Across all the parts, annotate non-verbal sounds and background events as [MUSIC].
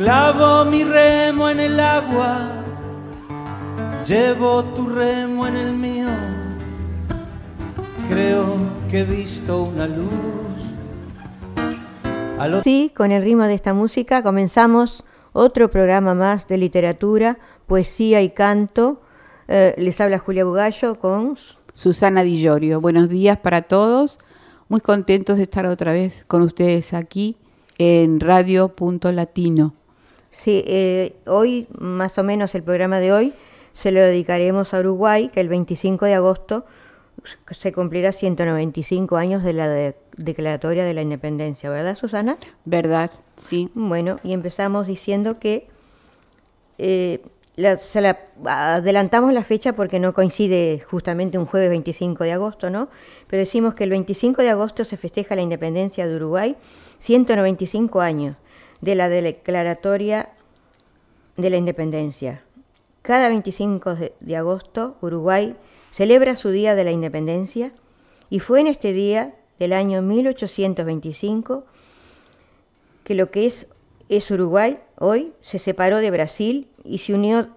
Clavo mi remo en el agua, llevo tu remo en el mío. Creo que he visto una luz. Sí, con el ritmo de esta música comenzamos otro programa más de literatura, poesía y canto. Eh, les habla Julia Bugallo con Susana Di Llorio. Buenos días para todos. Muy contentos de estar otra vez con ustedes aquí en Radio Punto Latino. Sí, eh, hoy, más o menos el programa de hoy, se lo dedicaremos a Uruguay, que el 25 de agosto se cumplirá 195 años de la declaratoria de la independencia, ¿verdad, Susana? Verdad, sí. Bueno, y empezamos diciendo que eh, adelantamos la fecha porque no coincide justamente un jueves 25 de agosto, ¿no? Pero decimos que el 25 de agosto se festeja la independencia de Uruguay, 195 años de la declaratoria de la independencia. Cada 25 de agosto Uruguay celebra su Día de la Independencia y fue en este día del año 1825 que lo que es, es Uruguay hoy se separó de Brasil y se unió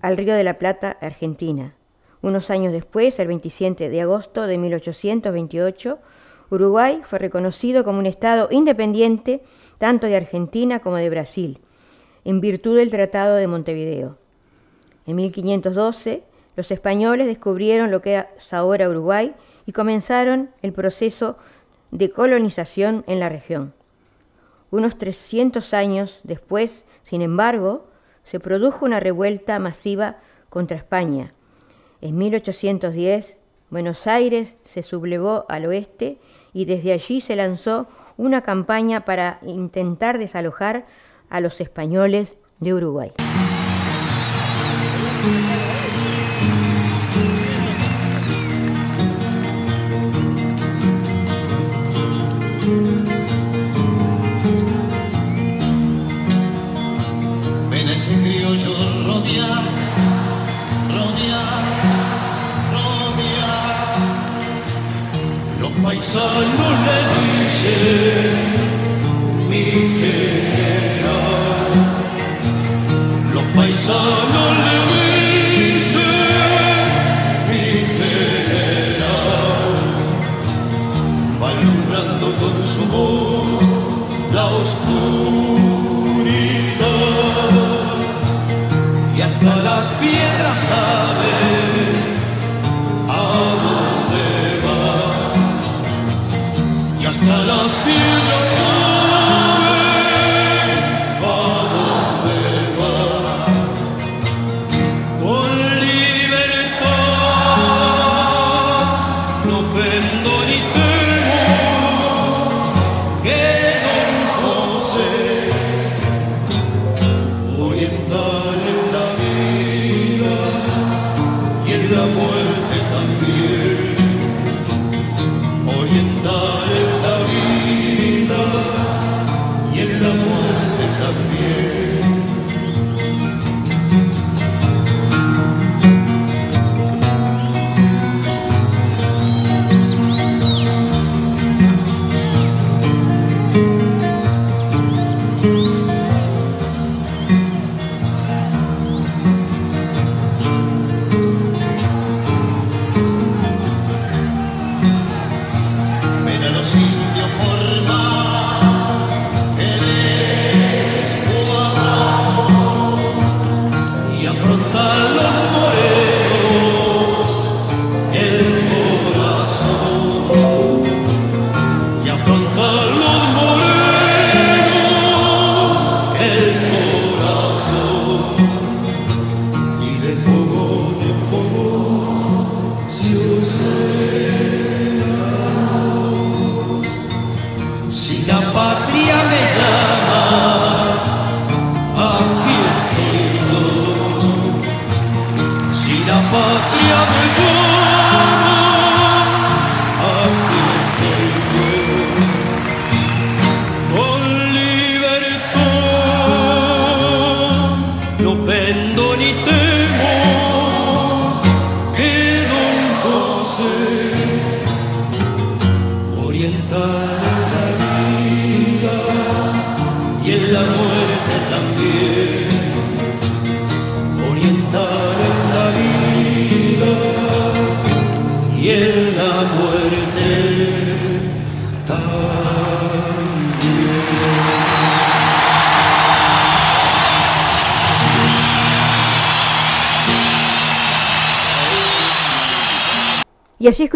al Río de la Plata, Argentina. Unos años después, el 27 de agosto de 1828, Uruguay fue reconocido como un Estado independiente tanto de Argentina como de Brasil, en virtud del Tratado de Montevideo. En 1512, los españoles descubrieron lo que es ahora Uruguay y comenzaron el proceso de colonización en la región. Unos 300 años después, sin embargo, se produjo una revuelta masiva contra España. En 1810, Buenos Aires se sublevó al oeste y desde allí se lanzó una campaña para intentar desalojar a los españoles de Uruguay. ese criollo rodear, rodear, rodear. Los paisanos le dicen, su voz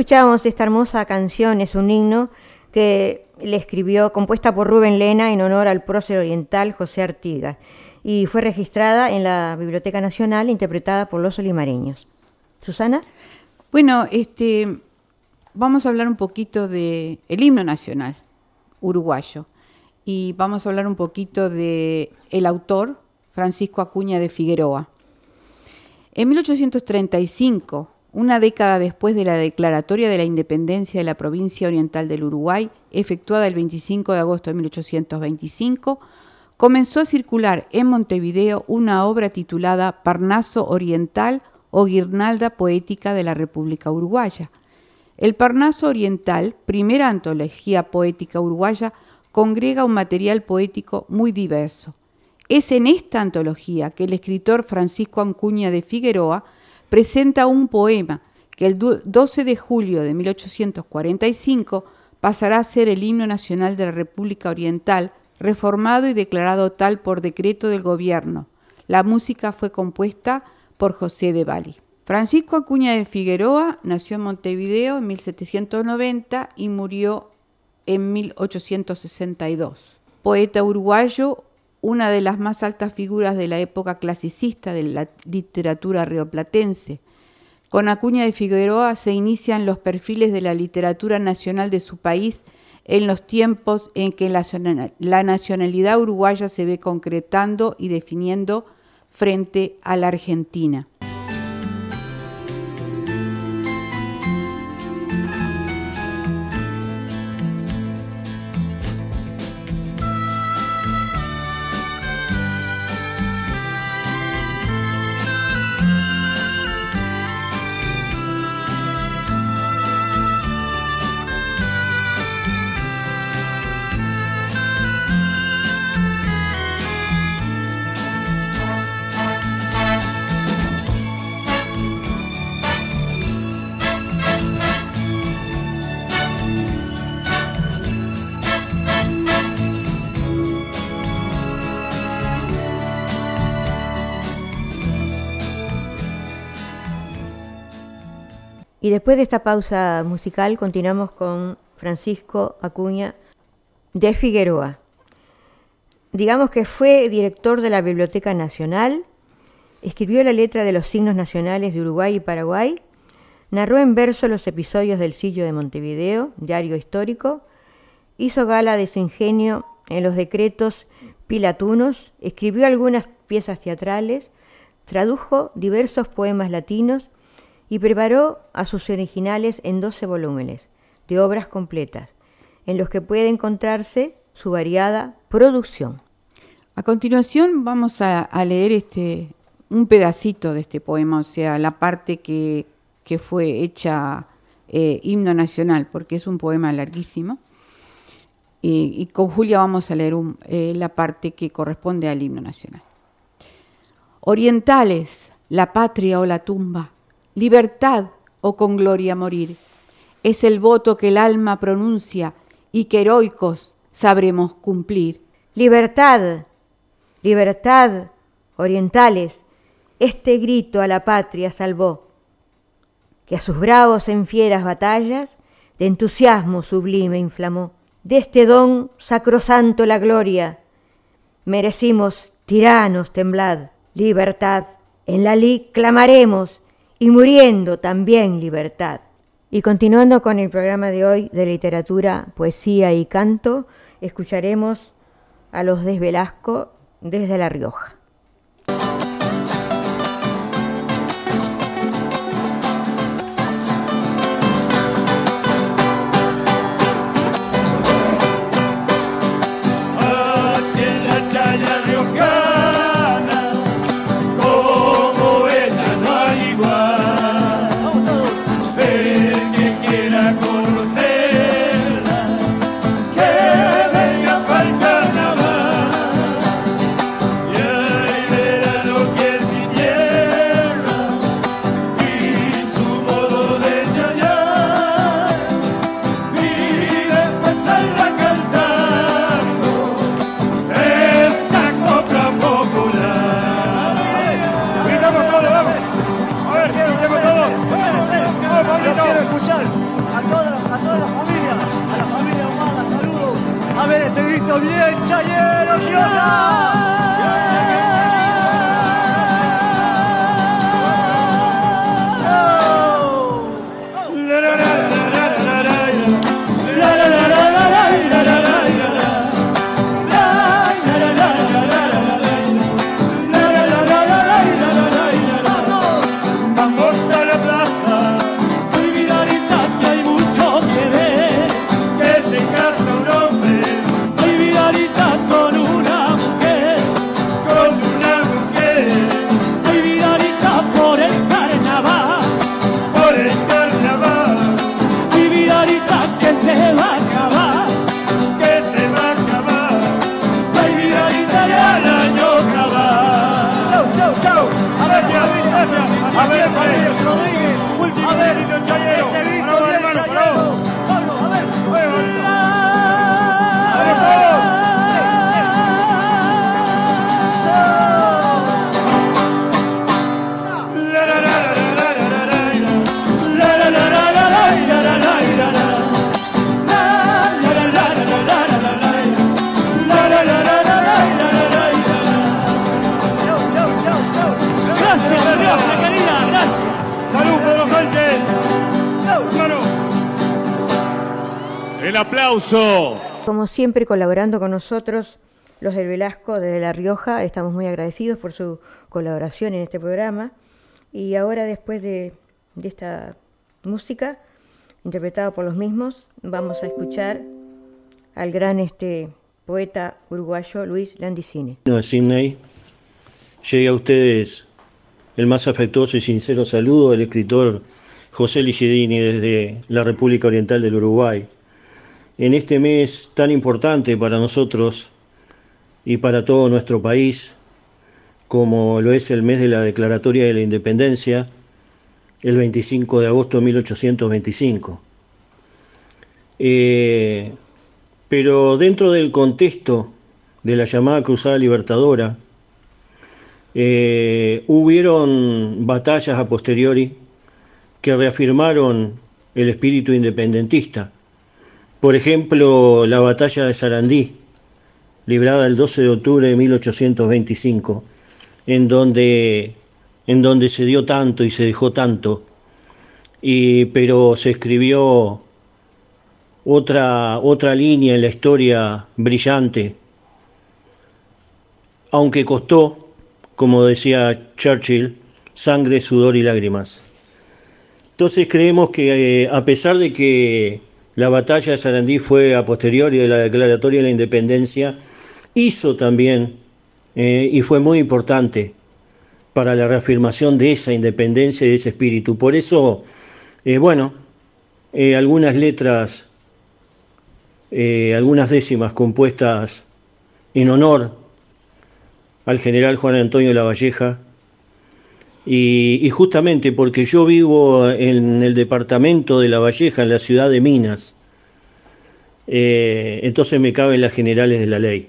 escuchábamos esta hermosa canción, es un himno que le escribió, compuesta por Rubén Lena en honor al prócer oriental José Artigas, y fue registrada en la Biblioteca Nacional, interpretada por los olimareños. Susana. Bueno, este, vamos a hablar un poquito del el himno nacional uruguayo y vamos a hablar un poquito de el autor Francisco Acuña de Figueroa. En 1835, una década después de la declaratoria de la independencia de la provincia oriental del Uruguay, efectuada el 25 de agosto de 1825, comenzó a circular en Montevideo una obra titulada Parnaso Oriental o Guirnalda Poética de la República Uruguaya. El Parnaso Oriental, primera antología poética uruguaya, congrega un material poético muy diverso. Es en esta antología que el escritor Francisco Ancuña de Figueroa presenta un poema que el 12 de julio de 1845 pasará a ser el himno nacional de la República Oriental, reformado y declarado tal por decreto del gobierno. La música fue compuesta por José de Bali. Francisco Acuña de Figueroa nació en Montevideo en 1790 y murió en 1862. Poeta uruguayo, una de las más altas figuras de la época clasicista de la literatura rioplatense. Con Acuña de Figueroa se inician los perfiles de la literatura nacional de su país en los tiempos en que la, nacionalidad uruguaya se ve concretando y definiendo frente a la Argentina. Y después de esta pausa musical continuamos con Francisco Acuña de Figueroa. Digamos que fue director de la Biblioteca Nacional, escribió la letra de los signos nacionales de Uruguay y Paraguay, narró en verso los episodios del Sillo de Montevideo, diario histórico, hizo gala de su ingenio en los decretos pilatunos, escribió algunas piezas teatrales, tradujo diversos poemas latinos y preparó a sus originales en 12 volúmenes de obras completas, en los que puede encontrarse su variada producción. A continuación vamos a, leer este, un pedacito de este poema, o sea, la parte que, fue hecha eh, himno nacional, porque es un poema larguísimo. Y, con Julia vamos a leer eh, la parte que corresponde al himno nacional. Orientales, la patria o la tumba, libertad o con gloria morir. Es el voto que el alma pronuncia y que heroicos sabremos cumplir. Libertad, libertad, orientales, este grito a la patria salvó, que a sus bravos en fieras batallas de entusiasmo sublime inflamó. De este don sacrosanto la gloria, merecimos tiranos temblad, libertad. En la ley clamaremos y muriendo también libertad. Y continuando con el programa de hoy de literatura, poesía y canto, escucharemos a los de Velasco desde La Rioja. El aplauso. Como siempre, colaborando con nosotros, los del Velasco desde La Rioja, estamos muy agradecidos por su colaboración en este programa. Y ahora, después de, de esta música, interpretada por los mismos, vamos a escuchar al gran este, poeta uruguayo Luis Landicine. de Sydney, llegue a ustedes el más afectuoso y sincero saludo del escritor José Licidini desde la República Oriental del Uruguay. En este mes tan importante para nosotros y para todo nuestro país, como lo es el mes de la Declaratoria de la Independencia, el 25 de agosto de 1825. Eh, pero dentro del contexto de la llamada Cruzada Libertadora, eh, hubieron batallas a posteriori que reafirmaron el espíritu independentista. Por ejemplo, la batalla de Sarandí, librada el 12 de octubre de 1825, en donde, en donde se dio tanto y se dejó tanto, y, pero se escribió otra, otra línea en la historia brillante, aunque costó, como decía Churchill, sangre, sudor y lágrimas. Entonces creemos que eh, a pesar de que la batalla de Sarandí fue a posteriori de la declaratoria de la independencia, hizo también, eh, y fue muy importante para la reafirmación de esa independencia y de ese espíritu. Por eso, eh, bueno, eh, algunas letras, algunas décimas compuestas en honor al general Juan Antonio Lavalleja, y, justamente porque yo vivo en el departamento de Lavalleja, en la ciudad de Minas, eh, entonces me caben las generales de la ley.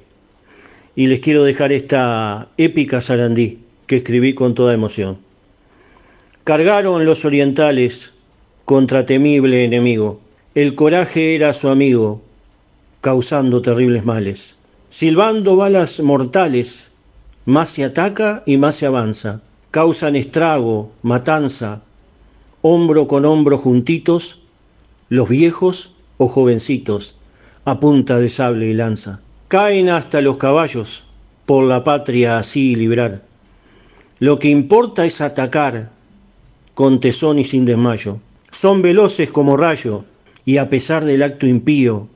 Y les quiero dejar esta épica Sarandí que escribí con toda emoción. Cargaron los orientales contra temible enemigo. El coraje era su amigo, causando terribles males. Silbando balas mortales, más se ataca y más se avanza. Causan estrago, matanza, hombro con hombro juntitos, los viejos o jovencitos, a punta de sable y lanza. Caen hasta los caballos, por la patria así librar. Lo que importa es atacar, con tesón y sin desmayo. Son veloces como rayo, y a pesar del acto impío,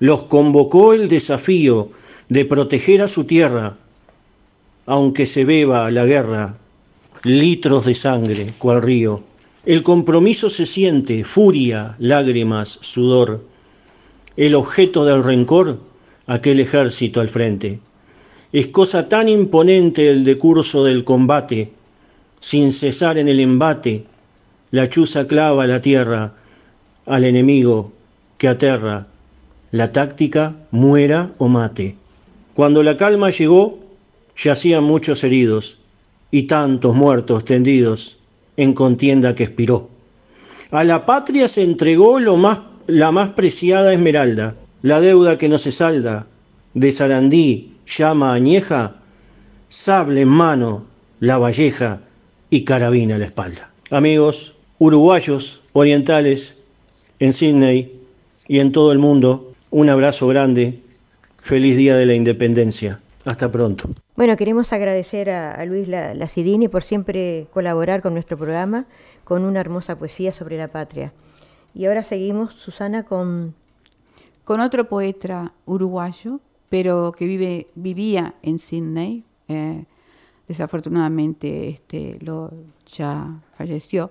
los convocó el desafío de proteger a su tierra, aunque se beba la guerra, litros de sangre, cual río. El compromiso se siente, furia, lágrimas, sudor. El objeto del rencor, aquel ejército al frente. Es cosa tan imponente el decurso del combate, sin cesar en el embate, la chuza clava la tierra al enemigo que aterra, la táctica muera o mate. Cuando la calma llegó, yacían muchos heridos y tantos muertos tendidos en contienda que expiró. A la patria se entregó lo más, la más preciada esmeralda, la deuda que no se salda, de Sarandí, llama añeja, sable en mano, la valleja y carabina a la espalda. Amigos uruguayos, orientales, en Sydney y en todo el mundo, un abrazo grande, feliz Día de la Independencia. Hasta pronto. Bueno, queremos agradecer a, a Luis La- Lacidini por siempre colaborar con nuestro programa con una hermosa poesía sobre la patria. Y ahora seguimos, Susana, con con otro poeta uruguayo, pero que vive, vivía en Sydney. eh, desafortunadamente este, lo, ya falleció,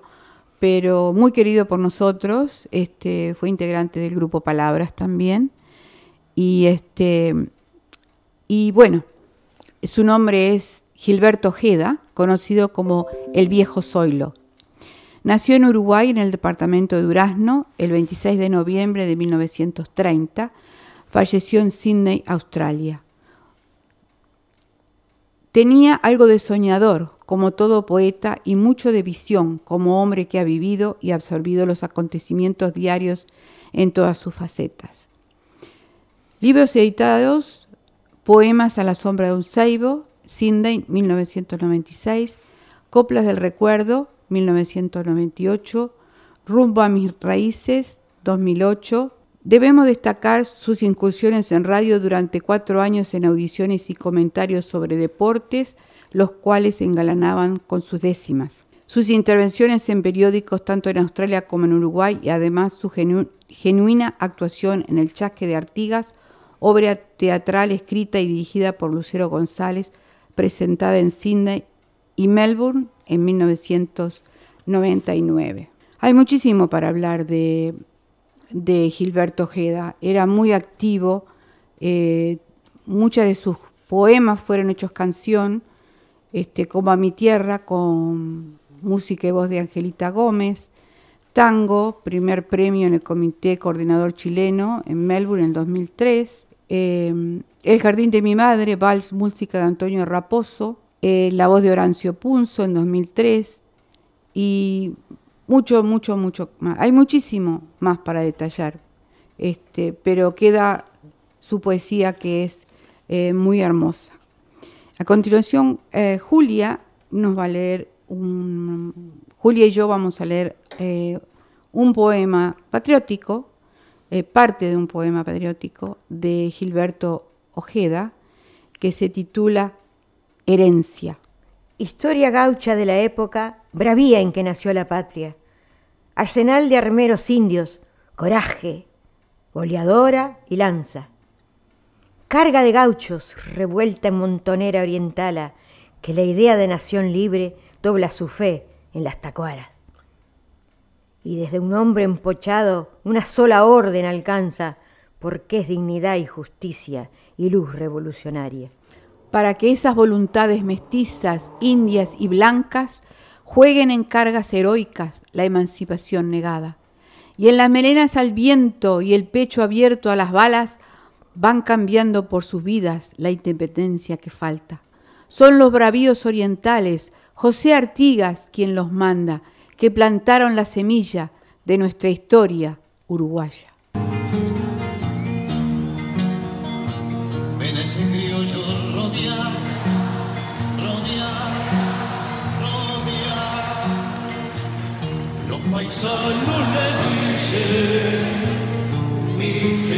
pero muy querido por nosotros. Este, fue integrante del grupo Palabras también. Y, este, y bueno, su nombre es Gilberto Ojeda, conocido como el Viejo Zoilo. Nació en Uruguay, en el departamento de Durazno, el 26 de noviembre de 1930. Falleció en Sydney, Australia. Tenía algo de soñador, como todo poeta, y mucho de visión, como hombre que ha vivido y absorbido los acontecimientos diarios en todas sus facetas. Libros editados, Poemas a la sombra de un ceibo, Sydney, 1996, Coplas del Recuerdo, 1998, Rumbo a mis raíces, 2008. Debemos destacar sus incursiones en radio durante cuatro años en audiciones y comentarios sobre deportes, los cuales engalanaban con sus décimas. Sus intervenciones en periódicos tanto en Australia como en Uruguay y además su genu- genuina actuación en El Chasque de Artigas, obra teatral escrita y dirigida por Lucero González, presentada en Sydney y Melbourne en 1999. Hay muchísimo para hablar de, de Gilberto Ojeda. Era muy activo, eh, muchos de sus poemas fueron hechos canción, este, como A mi tierra, con música y voz de Angelita Gómez, Tango, primer premio en el Comité Coordinador Chileno en Melbourne en el 2003, eh, El Jardín de mi Madre, Vals, música de Antonio Raposo, eh, La voz de Horancio Punzo en 2003 y mucho, mucho, mucho más. Hay muchísimo más para detallar, este, pero queda su poesía que es eh, muy hermosa. A continuación, Julia nos va a leer un, Julia y yo vamos a leer un poema patriótico, eh, parte de un poema patriótico de Gilberto Ojeda, que se titula Herencia. Historia gaucha de la época, bravía en que nació la patria. Arsenal de armeros indios, coraje, boleadora y lanza. Carga de gauchos, revuelta en montonera orientala, que la idea de nación libre dobla su fe en las tacuaras. Y desde un hombre empochado una sola orden alcanza, porque es dignidad y justicia y luz revolucionaria. para que esas voluntades mestizas, indias y blancas jueguen en cargas heroicas la emancipación negada. Y en las melenas al viento y el pecho abierto a las balas van cambiando por sus vidas la independencia que falta. Son los bravíos orientales, José Artigas quien los manda, que plantaron la semilla de nuestra historia uruguaya. Ven ese criollo rodear, rodear, rodear. Los paisanos le dicen, mi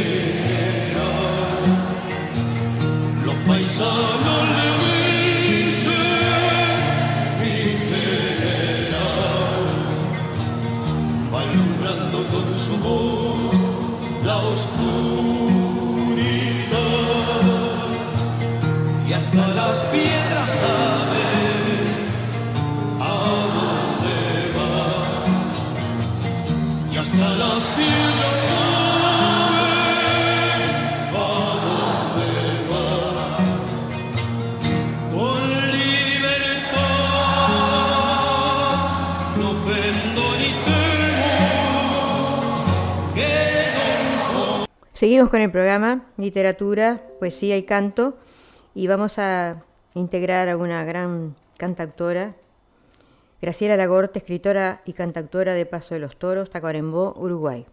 Con el programa Literatura, Poesía y Canto y vamos a integrar a una gran cantautora, Graciela Lagorte, escritora y cantautora de Paso de los Toros, Tacuarembó, Uruguay.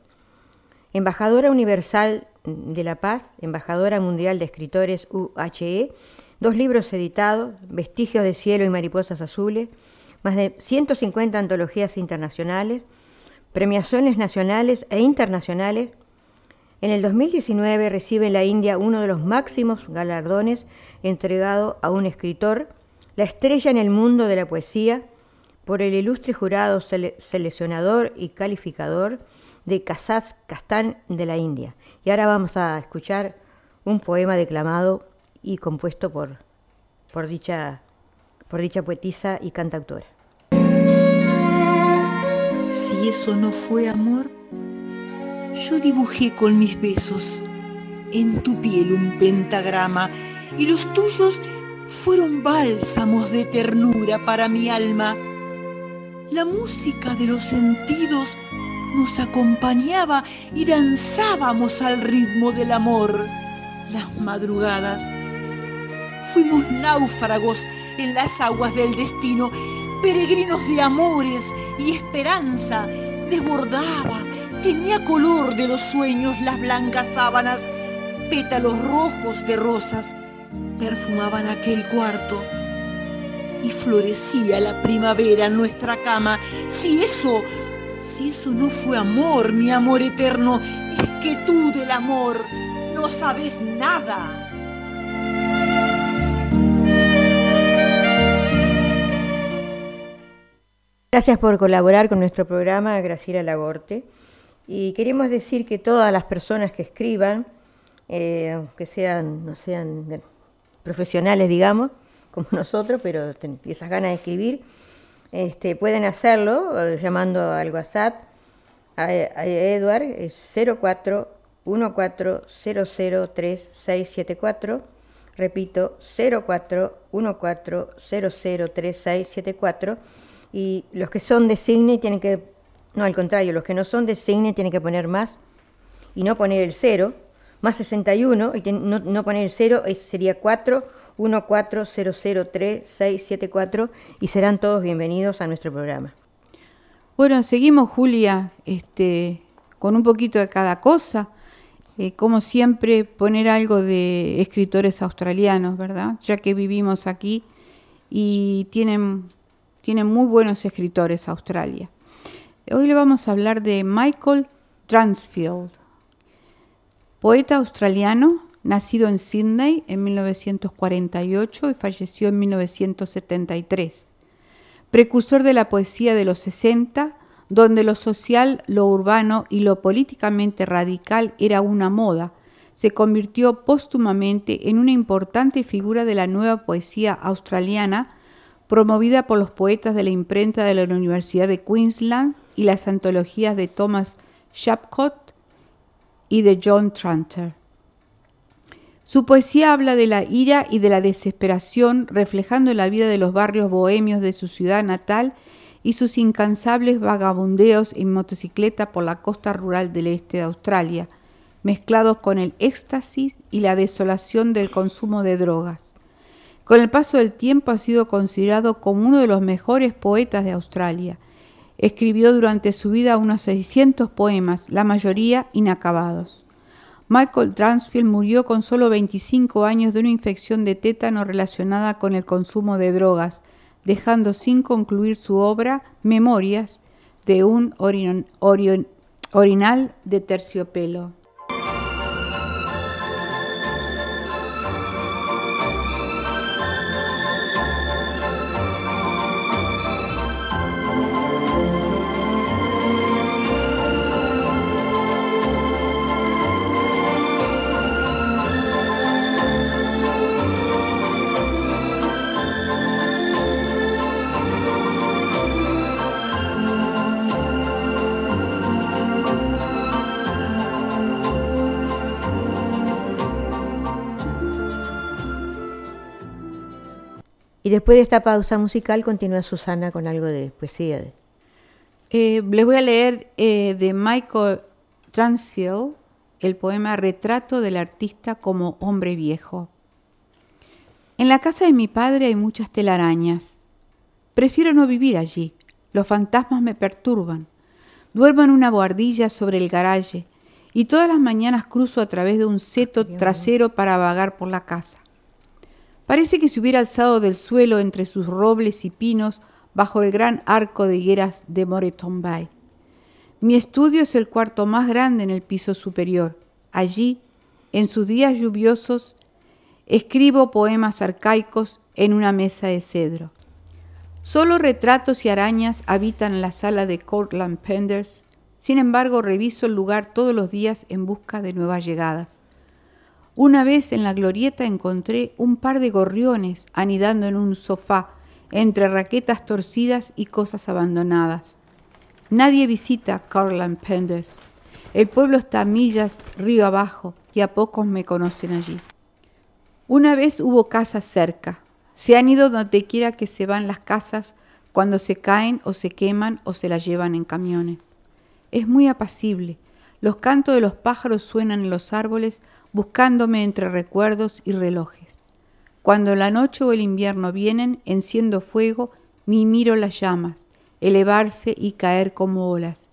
Embajadora Universal de la Paz, Embajadora Mundial de Escritores UHE, dos libros editados, Vestigios de Cielo y Mariposas Azules, más de 150 antologías internacionales, premiaciones nacionales e internacionales. En el 2019 recibe en la India uno de los máximos galardones entregado a un escritor, la estrella en el mundo de la poesía, por el ilustre jurado sele seleccionador y calificador de Kazaz Kastán de la India. Y ahora vamos a escuchar un poema declamado y compuesto por, por, dicha, por dicha poetisa y cantautora. Si eso no fue amor, yo dibujé con mis besos en tu piel un pentagrama y los tuyos fueron bálsamos de ternura para mi alma la música de los sentidos nos acompañaba y danzábamos al ritmo del amor. Las madrugadas. Fuimos náufragos en las aguas del destino, peregrinos de amores y esperanza. Desbordaba, tenía color de los sueños las blancas sábanas, pétalos rojos de rosas perfumaban aquel cuarto y florecía la primavera en nuestra cama. Si eso, si eso no fue amor, mi amor eterno, es que tú del amor no sabes nada. Gracias por colaborar con nuestro programa, Graciela Lagorte. Y queremos decir que todas las personas que escriban, eh, que sean, no sean profesionales, digamos, [LAUGHS] como nosotros, pero esas ganas de escribir, este, pueden hacerlo eh, llamando al WhatsApp a, a Edward, es 0414003674, repito, 0414003674, y los que son de Signe tienen que, no, al contrario, los que no son de Signe tienen que poner más y no poner el 0, más 61, y no, no poner el 0 sería 4 14003-674 y serán todos bienvenidos a nuestro programa. Bueno, seguimos Julia este, con un poquito de cada cosa. Eh, como siempre, poner algo de escritores australianos, ¿verdad? Ya que vivimos aquí y tienen, tienen muy buenos escritores Australia. Hoy le vamos a hablar de Michael Transfield, poeta australiano, nacido en Sydney en 1948 y falleció en 1973. Precursor de la poesía de los 60, donde lo social, lo urbano y lo políticamente radical era una moda, se convirtió póstumamente en una importante figura de la nueva poesía australiana, promovida por los poetas de la imprenta de la Universidad de Queensland y las antologías de Thomas Shapcott y de John Tranter. Su poesía habla de la ira y de la desesperación, reflejando la vida de los barrios bohemios de su ciudad natal y sus incansables vagabundeos en motocicleta por la costa rural del este de Australia, mezclados con el éxtasis y la desolación del consumo de drogas. Con el paso del tiempo ha sido considerado como uno de los mejores poetas de Australia. Escribió durante su vida unos 600 poemas, la mayoría inacabados. Michael Transfield murió con solo 25 años de una infección de tétano relacionada con el consumo de drogas, dejando sin concluir su obra Memorias de un orinal de terciopelo. Y después de esta pausa musical continúa Susana con algo de poesía. Eh, les voy a leer eh, de Michael Transfield el poema Retrato del artista como hombre viejo. En la casa de mi padre hay muchas telarañas. Prefiero no vivir allí, Los fantasmas me perturban. Duermo en una boardilla sobre el garaje y todas las mañanas cruzo a través de un seto trasero para vagar por la casa. Parece que se hubiera alzado del suelo entre sus robles y pinos bajo el gran arco de higueras de Moreton Bay. Mi estudio es el cuarto más grande en el piso superior. Allí, en sus días lluviosos, escribo poemas arcaicos en una mesa de cedro. Solo retratos y arañas habitan la sala de Cortland Penders. Sin embargo, reviso el lugar todos los días en busca de nuevas llegadas. Una vez en la glorieta encontré un par de gorriones anidando en un sofá entre raquetas torcidas y cosas abandonadas. Nadie visita Cortland Penders. El pueblo está a millas río abajo y a pocos me conocen allí. Una vez hubo casas cerca. Se han ido donde quiera que se van las casas cuando se caen o se queman o se las llevan en camiones. Es muy apacible. Los cantos de los pájaros suenan en los árboles buscándome entre recuerdos y relojes. Cuando la noche o el invierno vienen, enciendo fuego y miro las llamas, elevarse y caer como olas.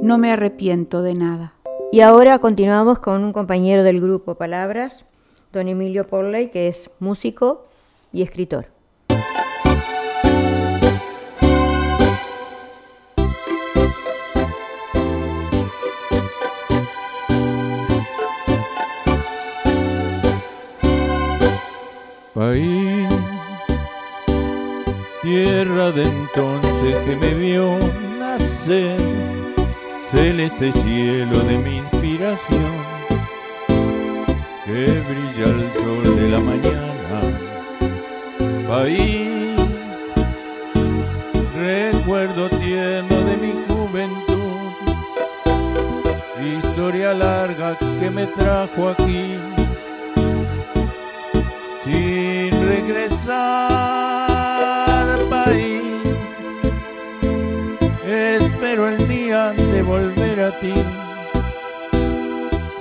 No me arrepiento de nada. Y ahora continuamos con un compañero del grupo Palabras, don Emilio Porley, que es músico y escritor. País, tierra de entonces que me vio nacer, celeste cielo de mi inspiración, que brilla el sol de la mañana. País, recuerdo tierno de mi juventud, historia larga que me trajo aquí regresar país. Espero el día de volver a ti,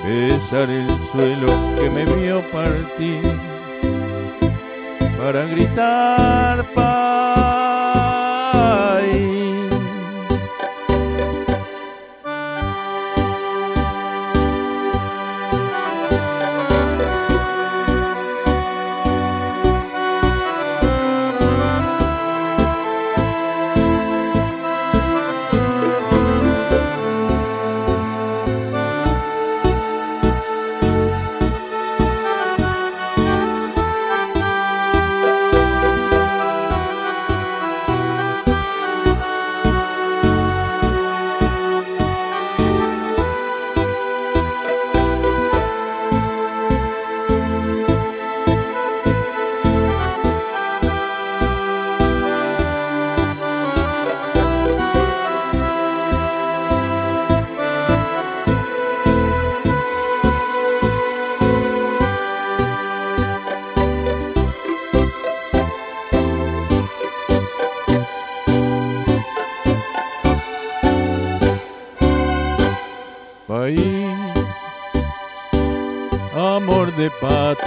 besar el suelo que me vio partir, para gritar país.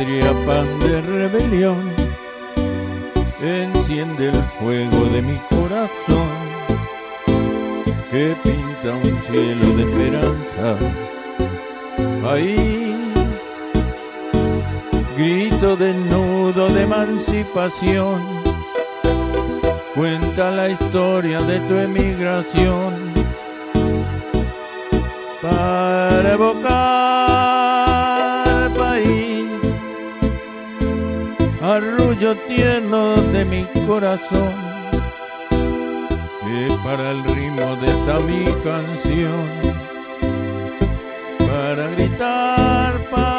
Patria, pan de rebelión, enciende el fuego de mi corazón, que pinta un cielo de esperanza. País, grito desnudo de emancipación, cuenta la historia de tu emigración. Para evocar tierno de mi corazón, que para el ritmo de esta mi canción, para gritar país.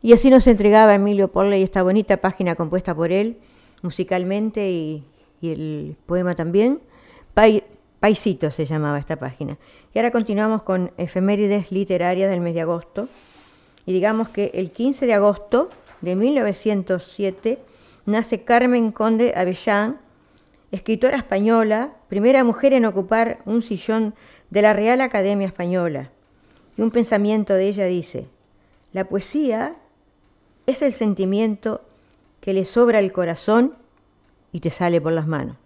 Y así nos entregaba Emilio Porley esta bonita página compuesta por él, musicalmente y, el poema también. Pai- Paisito se llamaba esta página. Y ahora continuamos con efemérides literarias del mes de agosto. Y digamos que el 15 de agosto de 1907 nace Carmen Conde Avellán, escritora española, primera mujer en ocupar un sillón de la Real Academia Española. Y un pensamiento de ella dice, la poesía es el sentimiento que le sobra el corazón y te sale por las manos.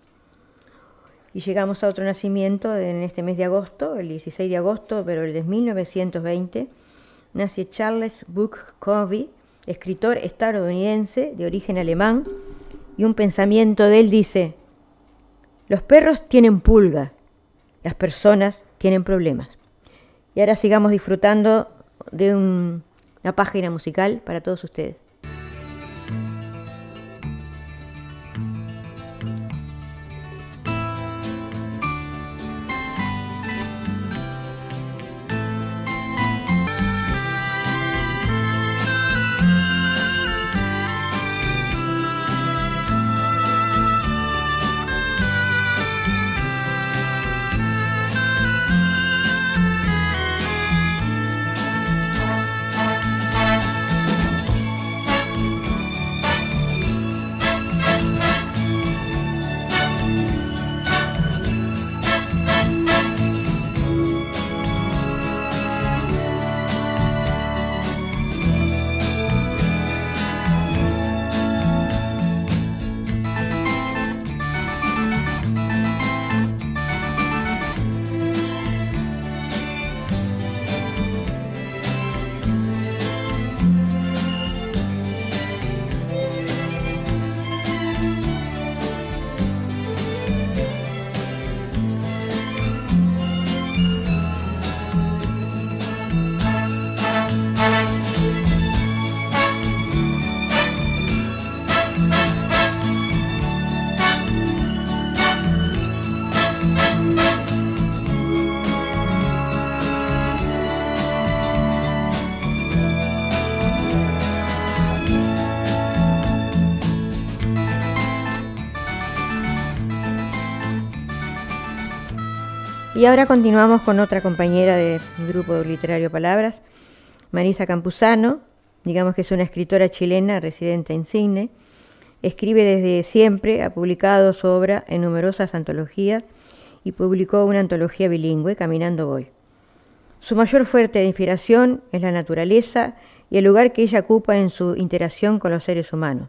Y llegamos a otro nacimiento en este mes de agosto, el 16 de agosto, pero el de 1920, nace Charles Book Covey, escritor estadounidense de origen alemán, y un pensamiento de él dice, los perros tienen pulga, las personas tienen problemas. Y ahora sigamos disfrutando de un- una página musical para todos ustedes. Y ahora continuamos con otra compañera del grupo literario Palabras, Marisa Campuzano, digamos que es una escritora chilena residente en Cine. Escribe desde siempre, ha publicado su obra en numerosas antologías y publicó una antología bilingüe, Caminando Voy. Su mayor fuerte de inspiración es la naturaleza y el lugar que ella ocupa en su interacción con los seres humanos.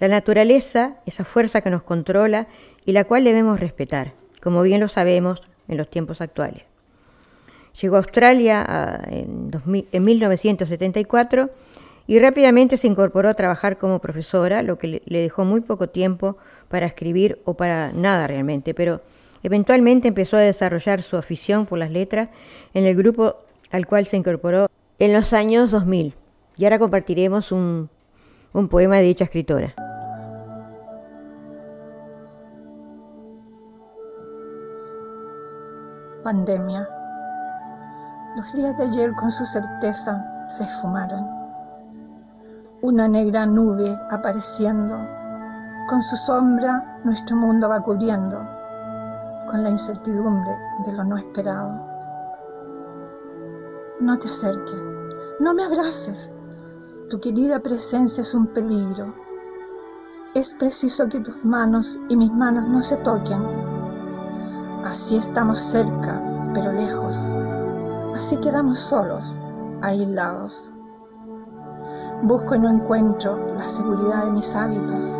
La naturaleza, esa fuerza que nos controla y la cual debemos respetar, como bien lo sabemos en los tiempos actuales. Llegó a Australia a, en, 2000, en, 1974 y rápidamente se incorporó a trabajar como profesora, lo que le, dejó muy poco tiempo para escribir o para nada realmente, pero eventualmente empezó a desarrollar su afición por las letras en el grupo al cual se incorporó en los años 2000. Y ahora compartiremos un poema de dicha escritora. Pandemia. Los días de ayer con su certeza se esfumaron. Una negra nube apareciendo, con su sombra nuestro mundo va cubriendo, con la incertidumbre de lo no esperado. No te acerques, no me abraces, tu querida presencia es un peligro. Es preciso que tus manos y mis manos no se toquen. Así estamos cerca, pero lejos. Así quedamos solos, aislados. Busco y no encuentro la seguridad de mis hábitos,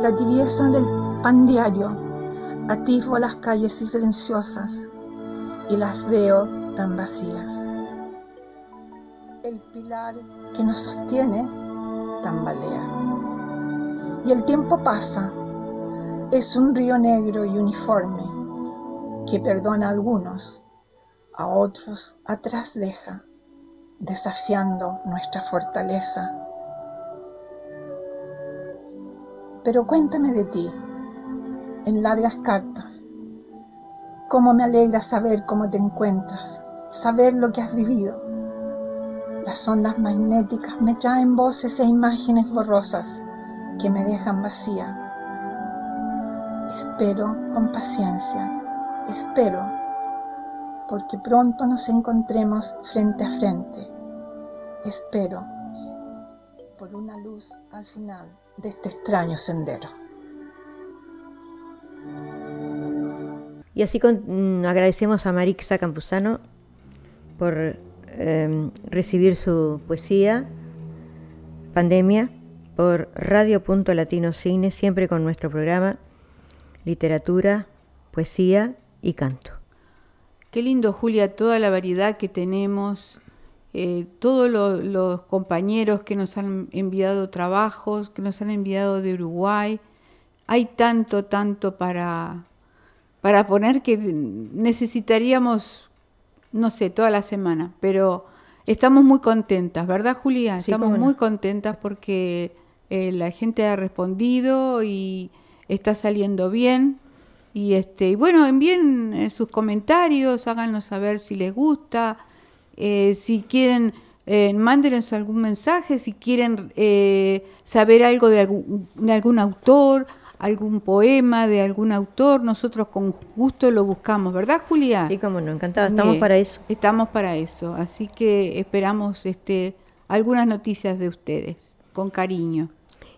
la tibieza del pan diario. Atisbo las calles silenciosas y las veo tan vacías. El pilar que nos sostiene tambalea. Y el tiempo pasa. Es un río negro y uniforme que perdona a algunos, a otros atrás deja, desafiando nuestra fortaleza. Pero cuéntame de ti, en largas cartas. Cómo me alegra saber cómo te encuentras, saber lo que has vivido. Las ondas magnéticas me traen voces e imágenes borrosas que me dejan vacía. Espero con paciencia, espero, porque pronto nos encontremos frente a frente. Espero por una luz al final de este extraño sendero. Y así mm, agradecemos a Marixa Campuzano por em, recibir su poesía, Pandemia, por Radio Punto Latino Cine, siempre con nuestro programa Literatura, Poesía y Canto. Qué lindo, Julia, toda la variedad que tenemos, eh, todos lo- los compañeros que nos han enviado trabajos, que nos han enviado de Uruguay. Hay tanto, tanto para, para poner que necesitaríamos, no sé, toda la semana, pero estamos muy contentas, ¿verdad, Julia? Sí, estamos no. muy contentas porque eh, la gente ha respondido y está saliendo bien. Y este, y bueno, envíen eh, sus comentarios, háganos saber si les gusta, eh, si quieren, eh, mándenos algún mensaje, si quieren eh, saber algo de algún, de algún autor, algún poema de algún autor, nosotros con gusto lo buscamos, ¿verdad, Julia? Sí, cómo no, encantada, estamos Bien, para eso. Estamos para eso, así que esperamos este, algunas noticias de ustedes, con cariño.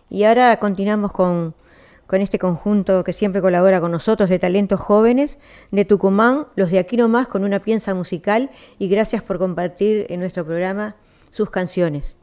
Y ahora continuamos con, con este conjunto que siempre colabora con nosotros de talentos jóvenes de Tucumán, los de aquí nomás, con una piensa musical y gracias por compartir en nuestro programa sus canciones.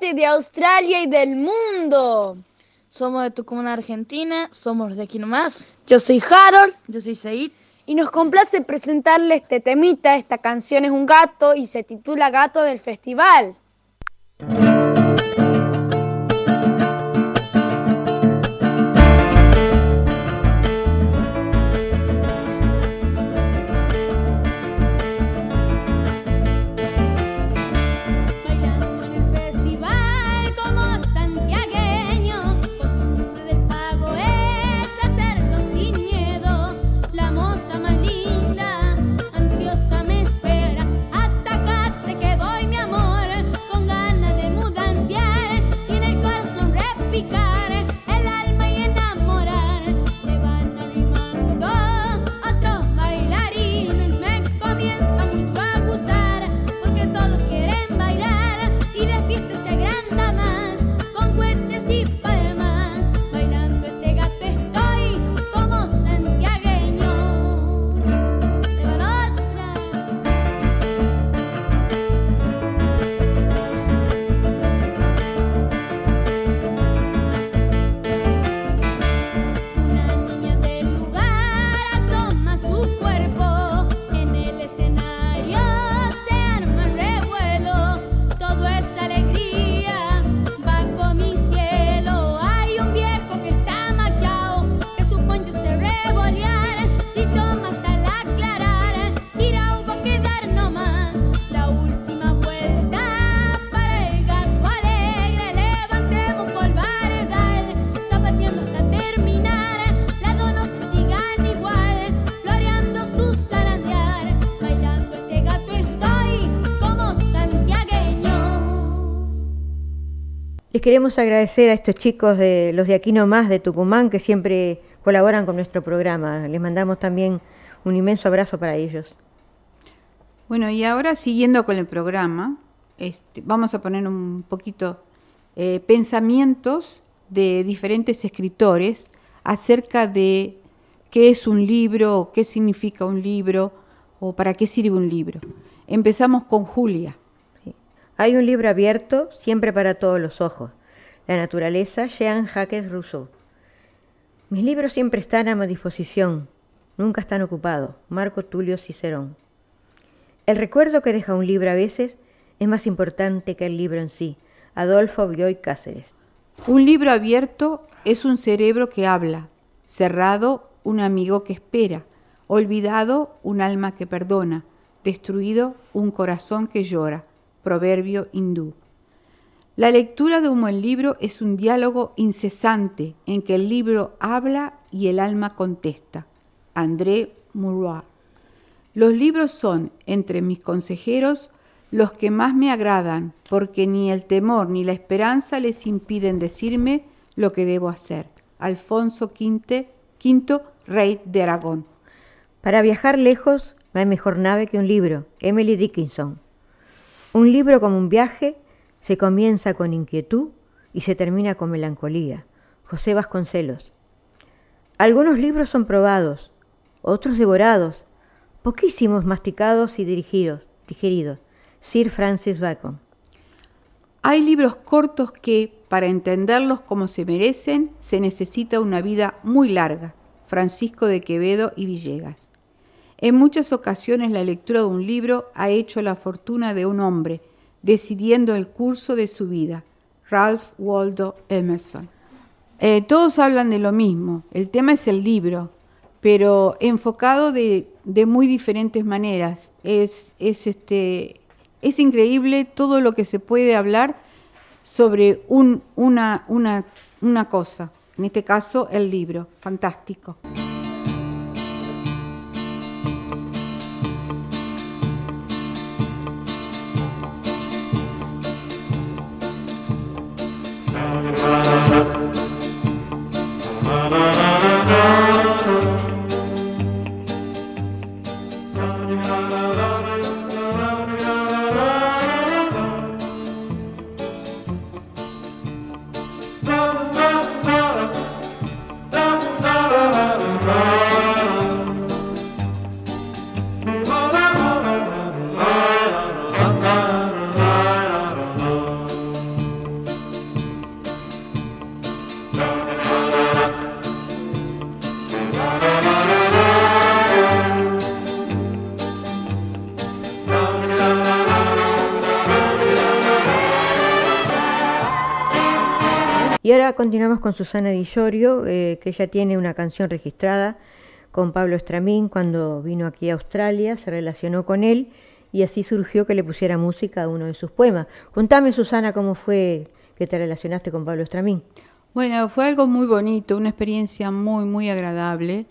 Gente de Australia y del mundo. Somos de Tucumán, Argentina, somos de aquí nomás. Yo soy Harold, yo soy Said. Y nos complace presentarle este temita, esta canción es un gato y se titula Gato del Festival. Les queremos agradecer a estos chicos de los de aquí nomás de Tucumán que siempre colaboran con nuestro programa. Les mandamos también un inmenso abrazo para ellos. Bueno, y ahora siguiendo con el programa, este, vamos a poner un poquito eh, pensamientos de diferentes escritores acerca de qué es un libro, qué significa un libro, o para qué sirve un libro. Empezamos con Julia. Hay un libro abierto siempre para todos los ojos. La naturaleza, Jean Jacques Rousseau. Mis libros siempre están a mi disposición, nunca están ocupados. Marco Tulio Cicerón. El recuerdo que deja un libro a veces es más importante que el libro en sí. Adolfo Bioy Cáceres. Un libro abierto es un cerebro que habla, cerrado un amigo que espera, olvidado un alma que perdona, destruido un corazón que llora. Proverbio hindú. La lectura de un buen libro es un diálogo incesante en que el libro habla y el alma contesta. André Mourois. Los libros son, entre mis consejeros, los que más me agradan, porque ni el temor ni la esperanza les impiden decirme lo que debo hacer. Alfonso V, V rey de Aragón. Para viajar lejos no hay mejor nave que un libro. Emily Dickinson. Un libro como un viaje se comienza con inquietud y se termina con melancolía. José Vasconcelos. Algunos libros son probados, otros devorados, poquísimos masticados y dirigidos, digeridos. Sir Francis Bacon. Hay libros cortos que, para entenderlos como se merecen, se necesita una vida muy larga. Francisco de Quevedo y Villegas. En muchas ocasiones la lectura de un libro ha hecho la fortuna de un hombre, decidiendo el curso de su vida. Ralph Waldo Emerson. Eh, todos hablan de lo mismo, el tema es el libro, pero enfocado de, de muy diferentes maneras. Es, es, este, es increíble todo lo que se puede hablar sobre un, una, una, una cosa, en este caso el libro, fantástico. Continuamos con Susana Di Llorio, eh, que ella tiene una canción registrada con Pablo Estramín cuando vino aquí a Australia, se relacionó con él y así surgió que le pusiera música a uno de sus poemas. Contame, Susana, cómo fue que te relacionaste con Pablo Estramín. Bueno, fue algo muy bonito, una experiencia muy, muy agradable.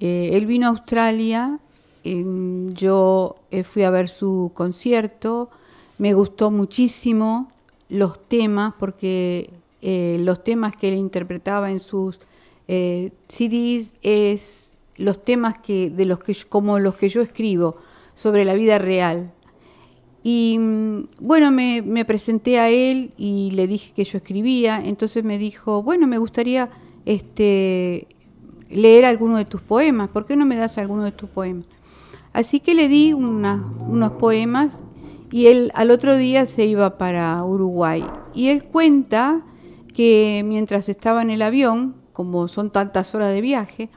Eh, él vino a Australia, em, yo eh, fui a ver su concierto, me gustó muchísimo los temas, porque eh, los temas que él interpretaba en sus eh, CDs es los temas que, de los que como los que yo escribo sobre la vida real. Y mm, bueno, me, me presenté a él y le dije que yo escribía, entonces me dijo, bueno, me gustaría este, leer alguno de tus poemas, ¿por qué no me das alguno de tus poemas? Así que le di una- unos poemas y él al otro día se iba para Uruguay. Y él cuenta que mientras estaba en el avión, como son tantas horas de viaje,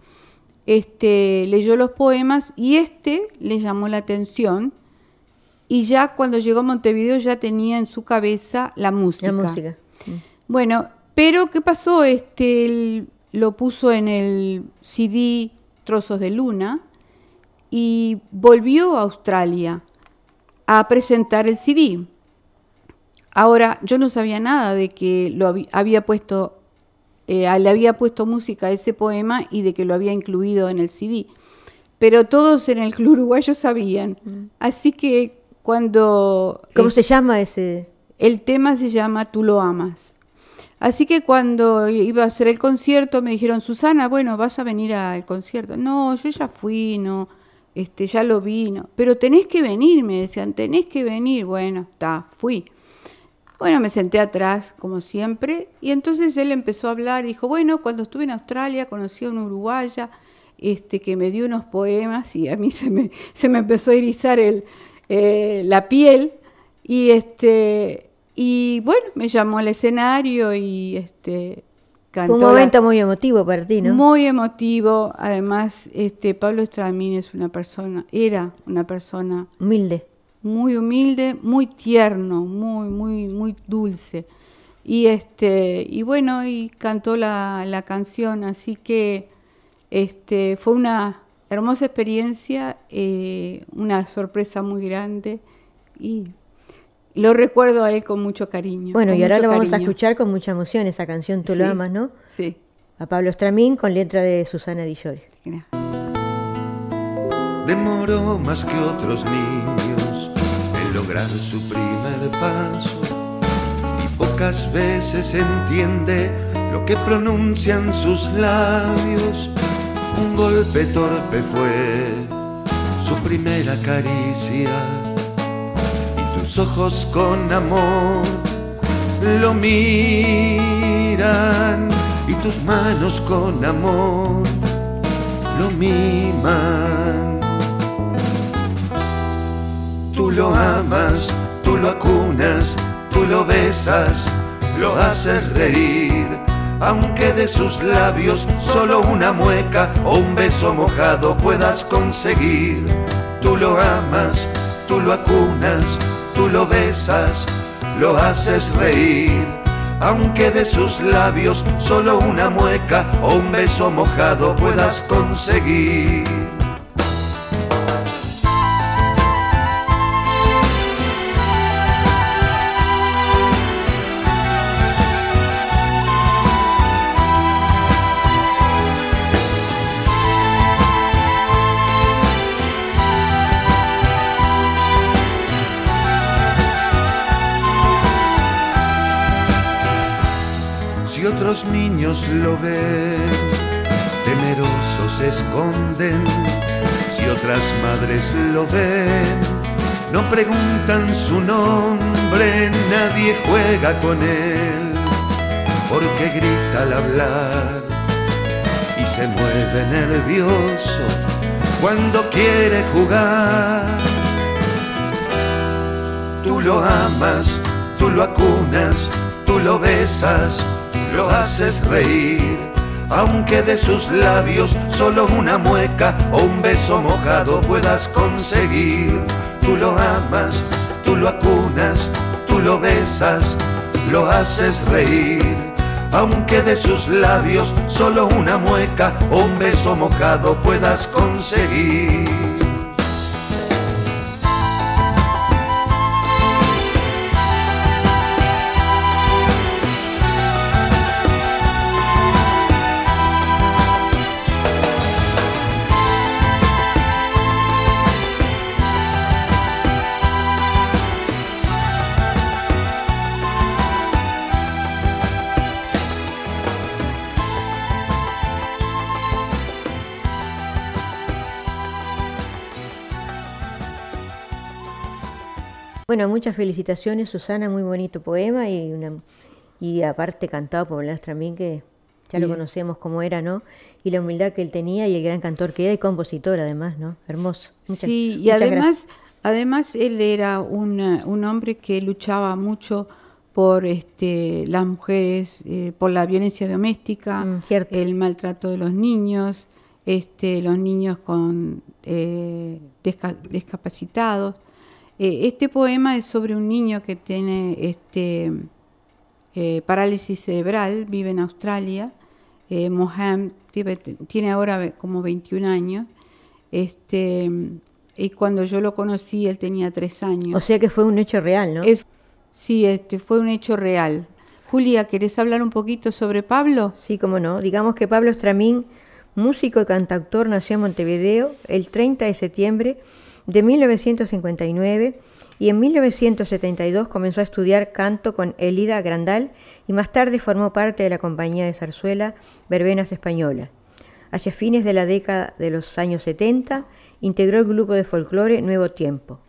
este, leyó los poemas y este le llamó la atención y ya cuando llegó a Montevideo ya tenía en su cabeza la música. La música. Bueno, pero ¿qué pasó? Este, él lo puso en el CD Trozos de Luna y volvió a Australia a presentar el CD. Ahora, yo no sabía nada de que lo habí- había puesto, eh, le había puesto música a ese poema y de que lo había incluido en el CD. Pero todos en el club uruguayo sabían. Así que cuando... ¿Cómo eh, se llama ese? el tema se llama Tú lo amas. Así que cuando iba a hacer el concierto me dijeron, Susana, bueno, vas a venir al concierto. No, yo ya fui, no, este, ya lo vi, no. Pero tenés que venir, me decían, tenés que venir. Bueno, está, fui. Bueno, me senté atrás, como siempre, y entonces él empezó a hablar, dijo, bueno, cuando estuve en Australia conocí a una uruguaya este, que me dio unos poemas y a mí se me, se me empezó a erizar el, eh, la piel, y este y bueno, me llamó al escenario y este Fue cantó un la- momento muy emotivo para ti, ¿no? muy emotivo, además este Pablo Estramín es una persona, era una persona humilde, muy humilde, muy tierno, muy muy muy dulce. Y este y bueno, y cantó la, la canción, así que este fue una hermosa experiencia, eh, una sorpresa muy grande y lo recuerdo a él con mucho cariño. Bueno, y ahora lo vamos a escuchar con mucha emoción, esa canción Tú lo amas, ¿no? Sí. A Pablo Estramín con letra de Susana Di Llorio. Demoró más que otros niños lograr su primer paso y pocas veces entiende lo que pronuncian sus labios. Un golpe torpe fue su primera caricia y tus ojos con amor lo miran y tus manos con amor lo miman. Tú lo amas, tú lo acunas, tú lo besas, lo haces reír, aunque de sus labios solo una mueca o un beso mojado puedas conseguir. Tú lo amas, tú lo acunas, tú lo besas, lo haces reír, aunque de sus labios solo una mueca o un beso mojado puedas conseguir. Otros niños lo ven, temerosos se esconden. Si otras madres lo ven, no preguntan su nombre, nadie juega con él, porque grita al hablar y se mueve nervioso cuando quiere jugar. Tú lo amas, tú lo acunas, tú lo besas, lo haces reír, aunque de sus labios solo una mueca o un beso mojado puedas conseguir. Tú lo amas, tú lo acunas, tú lo besas, lo haces reír, aunque de sus labios solo una mueca o un beso mojado puedas conseguir. Bueno, muchas felicitaciones, Susana, muy bonito poema y una y aparte cantado por Blas también que ya lo conocemos como era, ¿no? Y la humildad que él tenía y el gran cantor que era y compositor además, ¿no? Hermoso. Muchas- sí, y además, gracias. además él era un, eh, un hombre que luchaba mucho por este, las mujeres, eh, por la violencia doméstica, Mm, cierto. el maltrato de los niños, este, los niños con eh, desca- discapacitados. Eh, este poema es sobre un niño que tiene este, eh, parálisis cerebral, vive en Australia. Eh, Moham tiene, tiene ahora como 21 años. Este, y cuando yo lo conocí, él tenía tres años. O sea que fue un hecho real, ¿no? Es, sí, este, fue un hecho real. Julia, ¿querés hablar un poquito sobre Pablo? Sí, cómo no. Digamos que Pablo Estramín, músico y cantautor, nació en Montevideo el 30 de septiembre de 1959 y en 1972 comenzó a estudiar canto con Elida Grandal y más tarde formó parte de la compañía de zarzuela Verbenas Españolas. Hacia fines de la década de los años 70 integró el grupo de folclore Nuevo Tiempo.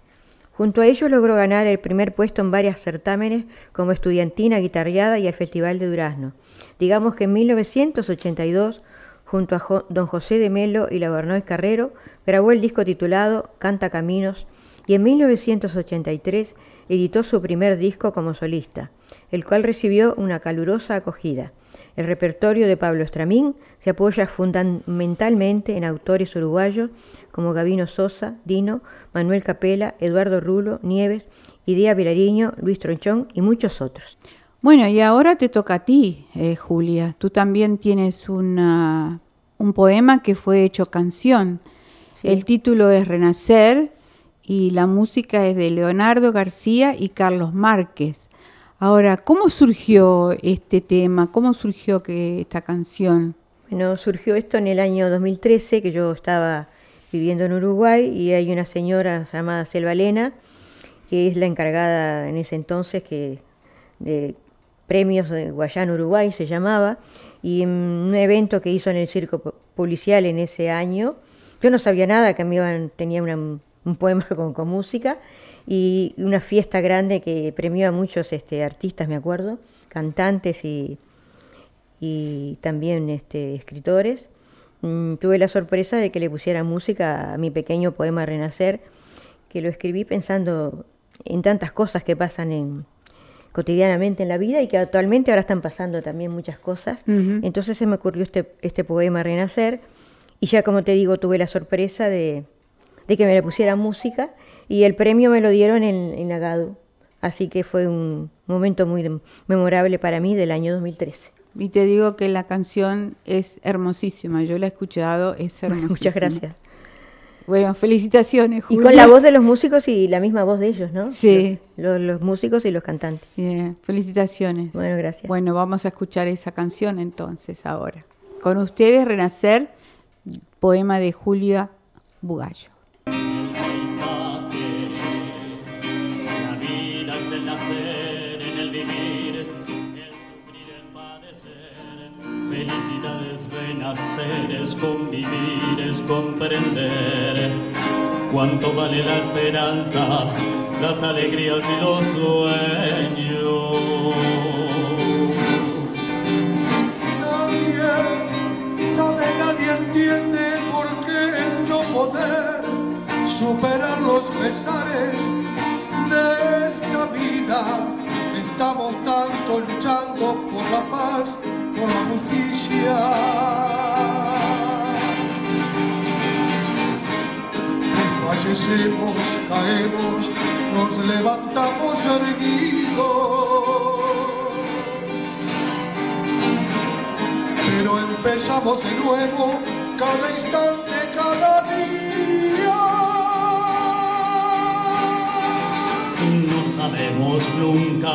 Junto a ellos logró ganar el primer puesto en varios certámenes como estudiantina, guitarreada y el Festival de Durazno. Digamos que en 1982, junto a Jo- don José de Melo y la Bernoy Carrero, grabó el disco titulado Canta Caminos y en 1983 editó su primer disco como solista, el cual recibió una calurosa acogida. El repertorio de Pablo Estramín se apoya fundamentalmente en autores uruguayos como Gavino Sosa, Dino, Manuel Capela, Eduardo Rulo, Nieves, Idea Vilariño, Luis Tronchón y muchos otros. Bueno, y ahora te toca a ti, eh, Julia. Tú también tienes una, un poema que fue hecho canción. Sí. El título es Renacer y la música es de Leonardo García y Carlos Márquez. Ahora, ¿cómo surgió este tema? ¿Cómo surgió que esta canción? Bueno, surgió esto en el año 2013, que yo estaba viviendo en Uruguay y hay una señora llamada Selva Lena, que es la encargada en ese entonces que de premios de Guayana Uruguay se llamaba, y en un evento que hizo en el circo po- policial en ese año, yo no sabía nada, que me iban, tenía una- un poema con, con música y una fiesta grande que premió a muchos este, artistas, me acuerdo, cantantes y, y también este, escritores. Mm, tuve la sorpresa de que le pusiera música a mi pequeño poema Renacer, que lo escribí pensando en tantas cosas que pasan en, cotidianamente en la vida y que actualmente ahora están pasando también muchas cosas. Entonces se me ocurrió este, este poema Renacer y ya como te digo tuve la sorpresa de, de que me le pusiera música y el premio me lo dieron en, en Agado. Así que fue un momento muy memorable para mí del año 2013. Y te digo que la canción es hermosísima. Yo la he escuchado, es [LAUGHS] hermosísima. Muchas gracias. Bueno, felicitaciones, Y Julia. con la voz de los [LAUGHS] músicos y la misma voz de ellos, ¿no? Sí. Los, los músicos y los cantantes. Bien, felicitaciones. Bueno, gracias. Bueno, vamos a escuchar esa canción entonces ahora. Con ustedes, Renacer, poema de Julia Bugallo. La vida es el nacer, en el vivir, el sufrir, el padecer. Felicidad es renacer, es convivir, es comprender cuánto vale la esperanza, las alegrías y los sueños. Pesares de esta vida. Estamos tanto luchando por la paz, por la justicia. Fallecemos, caemos, nos levantamos erguidos empezamos de nuevo cada instante, cada día. Sabemos nunca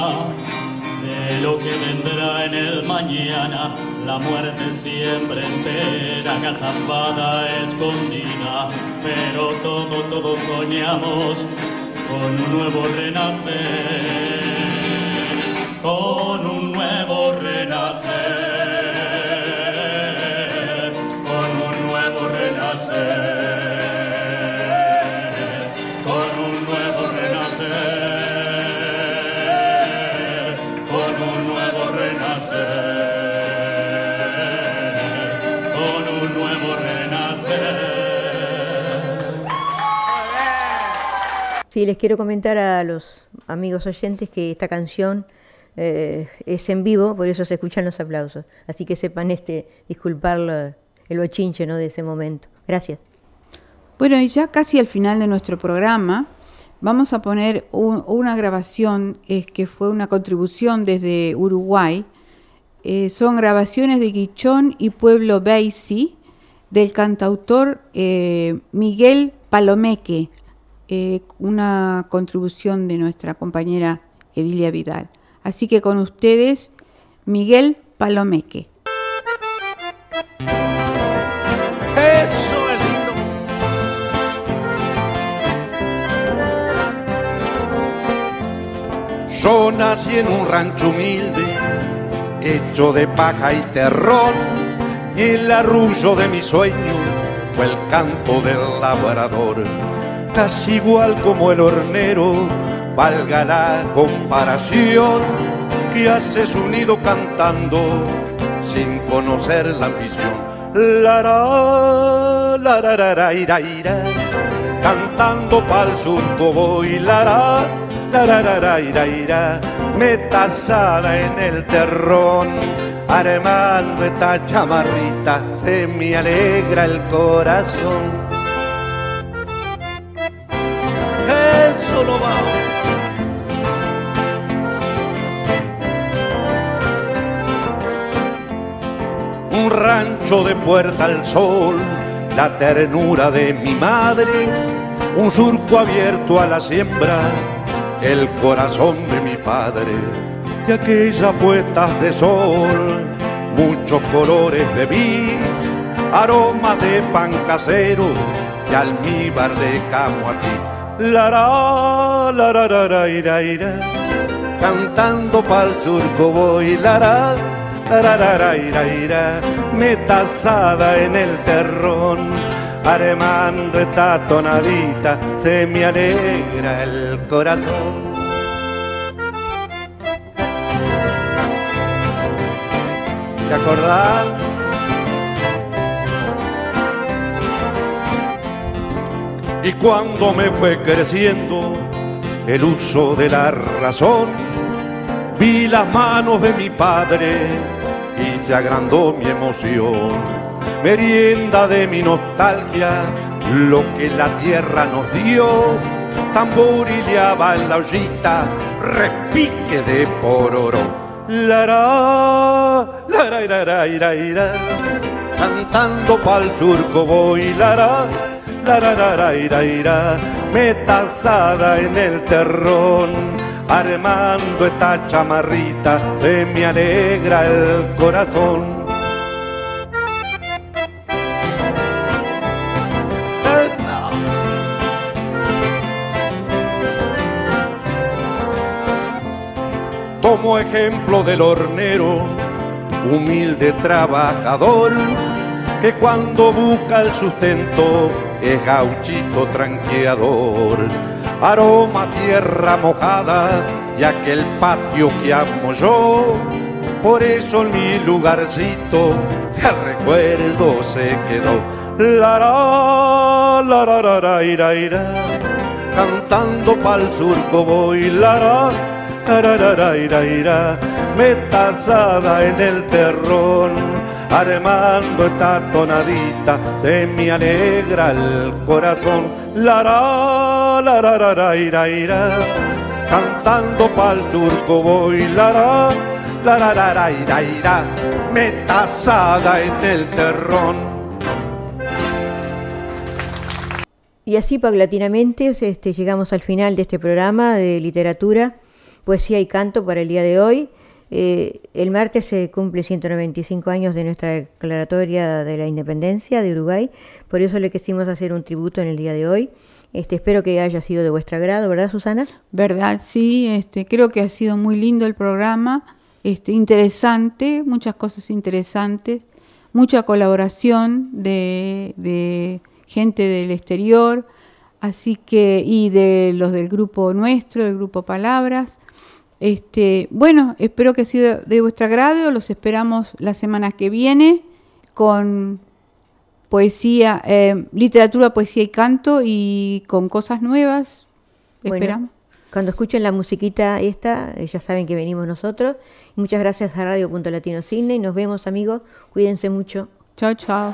de lo que vendrá en el mañana. La muerte siempre espera, agazapada, escondida. Pero todo, todos soñamos con un nuevo renacer. Con un les quiero comentar a los amigos oyentes que esta canción eh, es en vivo, por eso se escuchan los aplausos. Así que sepan este disculpar el bochinche ¿no? de ese momento. Gracias. Bueno, y ya casi al final de nuestro programa vamos a poner un- una grabación es que fue una contribución desde Uruguay. Eh, son grabaciones de Guichón y Pueblo Baisi del cantautor eh, Miguel Palomeque, eh, una contribución de nuestra compañera Edilia Vidal. Así que con ustedes, Miguel Palomeque. Yo nací en un rancho humilde, hecho de paja y terrón, y el arrullo de mi sueño fue el canto del labrador, casi igual como el hornero, valga la comparación, que hace su nido cantando sin conocer la ambición. La ra, la ra, ra, ira, ira, cantando pa'l surco voy, la ra, la ra, ra, ra, ira, ira, metazada en el terrón, armando esta chamarrita, se me alegra el corazón. Un rancho de puerta al sol, la ternura de mi madre, un surco abierto a la siembra, el corazón de mi padre, de aquellas puestas de sol, muchos colores vi, aromas de pan casero y almíbar de camoatí. La ra, la ra, ra, ra, ira, ira, cantando pa'l surco voy, la ra, la ra, ra, ra, ira, ira, metazada en el terrón, armando esta tonadita, se me alegra el corazón. ¿Te acordás? Y cuando me fue creciendo el uso de la razón, vi las manos de mi padre y se agrandó mi emoción. Merienda de mi nostalgia, lo que la tierra nos dio, tamborileaba en la ollita, repique de pororo. La ra, la ra, ira, ra, ira, cantando pa'l surco voy, la ra, la ra, ra, ra, ira, ira, metazada en el terrón, armando esta chamarrita, se me alegra el corazón. Tomo ejemplo del hornero, humilde trabajador, que cuando busca el sustento es gauchito tranqueador. Aroma tierra mojada y aquel patio que amo yo, por eso en mi lugarcito el recuerdo se quedó. La ra, la ra, ra, ra, ira, ira, cantando pa'l surco voy, la ra, Tararara, ira, ira, metazada en el terrón, armando esta tonadita, se me alegra el corazón. La ra, la ra, ra, ra, ira, ira, cantando pa'l turco voy, la ra, la ra, ra, ra, ira, ira, metazada en el terrón. Y así paulatinamente este, llegamos al final de este programa de literatura, poesía y canto para el día de hoy. Eh, el martes se cumple 195 años de nuestra declaratoria de la independencia de Uruguay, por eso le quisimos hacer un tributo en el día de hoy. Este, espero que haya sido de vuestro agrado, ¿verdad, Susana? Verdad, sí, este, creo que ha sido muy lindo el programa, este, interesante, muchas cosas interesantes, mucha colaboración de, de gente del exterior, así que, y de los del grupo nuestro, del grupo Palabras. Este, bueno, espero que ha sido de vuestro agrado, los esperamos la semana que viene con poesía, eh, literatura, poesía y canto y con cosas nuevas. Bueno, Esperamos. Cuando escuchen la musiquita esta, eh, ya saben que venimos nosotros. Muchas gracias a Radio Punto Latino Cine y nos vemos amigos. Cuídense mucho. Chao, chao.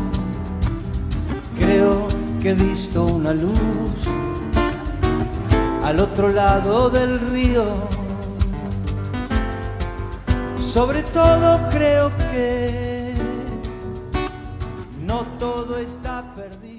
creo que he visto una luz al otro lado del río. Sobre todo creo que no todo está perdido.